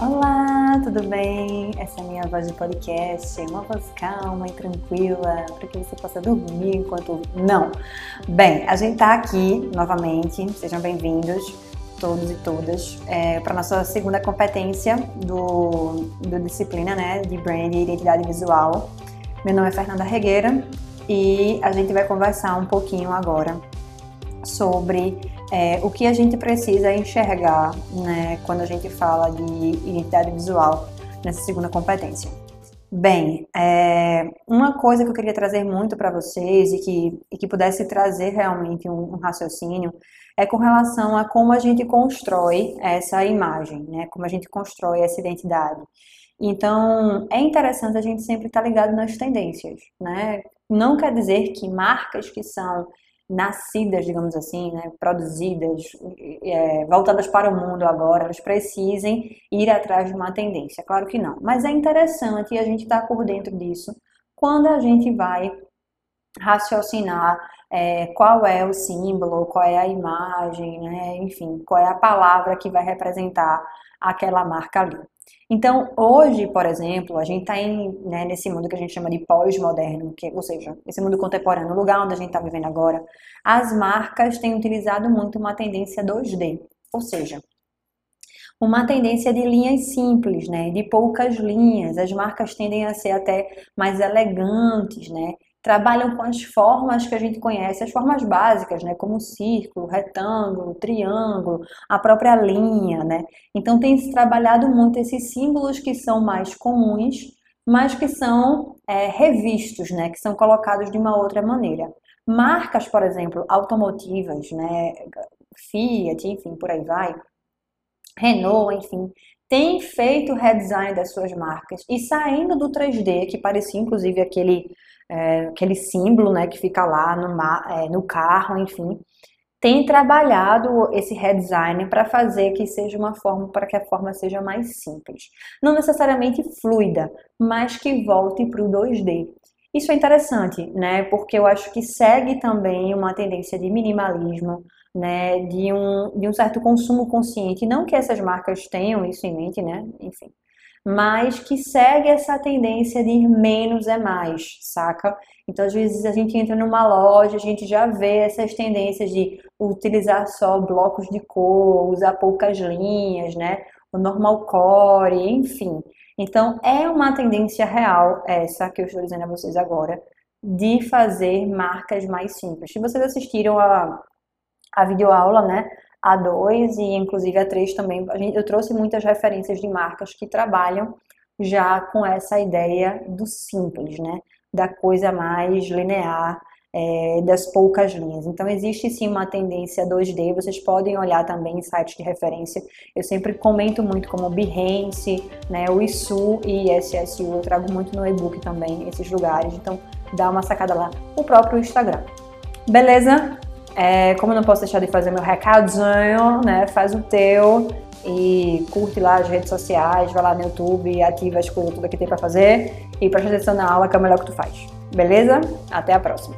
Olá, tudo bem? Essa é a minha voz de podcast, uma voz calma e tranquila para que você possa dormir enquanto. Não! Bem, a gente está aqui novamente, sejam bem-vindos todos e todas é, para nossa segunda competência do, do disciplina né, de brand e identidade visual. Meu nome é Fernanda Regueira e a gente vai conversar um pouquinho agora sobre é, o que a gente precisa enxergar né, quando a gente fala de identidade visual nessa segunda competência. Bem, é, uma coisa que eu queria trazer muito para vocês e que, e que pudesse trazer realmente um, um, raciocínio é com relação a como a gente constrói essa imagem, né? Como a gente constrói essa identidade. Então, é interessante a gente sempre estar tá ligado nas tendências, né? Não quer dizer que marcas que são nascidas, digamos assim, né, produzidas, é, voltadas para o mundo agora, elas precisem ir atrás de uma tendência. Claro que não. Mas é interessante a gente estar tá por dentro disso quando a gente vai raciocinar é, qual é o símbolo, qual é a imagem, né, enfim, qual é a palavra que vai representar aquela marca ali. Então, hoje, por exemplo, a gente está né, nesse mundo que a gente chama de pós-moderno, ou seja, esse mundo contemporâneo, o lugar onde a gente está vivendo agora, as marcas têm utilizado muito uma tendência 2D, ou seja, uma tendência de linhas simples, né, de poucas linhas. As marcas tendem a ser até mais elegantes, né, trabalham com as formas que a gente conhece, as formas básicas, né, como círculo, retângulo, triângulo, a própria linha, né? Então tem se trabalhado muito esses símbolos que são mais comuns, mas que são é, revistos, né, que são colocados de uma outra maneira. Marcas, por exemplo, automotivas, né, Fiat, enfim, por aí vai, Renault, enfim, tem feito redesign das suas marcas e saindo do 3D, que parecia inclusive aquele é, aquele símbolo né, que fica lá no, é, no carro, enfim, tem trabalhado esse redesign para fazer que seja uma forma, para que a forma seja mais simples. Não necessariamente fluida, mas que volte para o 2D. Isso é interessante, né? Porque eu acho que segue também uma tendência de minimalismo, né? De um, de um certo consumo consciente. Não que essas marcas tenham isso em mente, né? Enfim mas que segue essa tendência de menos é mais, saca? Então, às vezes, a gente entra numa loja, a gente já vê essas tendências de utilizar só blocos de cor, usar poucas linhas, né? O normal core, enfim. Então, é uma tendência real essa que eu estou dizendo a vocês agora, de fazer marcas mais simples. Se vocês assistiram a, a videoaula, né? a 2 e inclusive a 3 também, eu trouxe muitas referências de marcas que trabalham já com essa ideia do simples, né? Da coisa mais linear, é, das poucas linhas. Então, existe sim uma tendência 2D, vocês podem olhar também em sites de referência. Eu sempre comento muito como Behance, né, o ISU e SSU, eu trago muito no e-book também esses lugares, então dá uma sacada lá. O próprio Instagram. Beleza? É, como eu não posso deixar de fazer meu recadinho, né? Faz o teu e curte lá as redes sociais, vai lá no YouTube, ativa as coisas tudo que tem para fazer e presta atenção na aula que é o melhor que tu faz. Beleza? Até a próxima.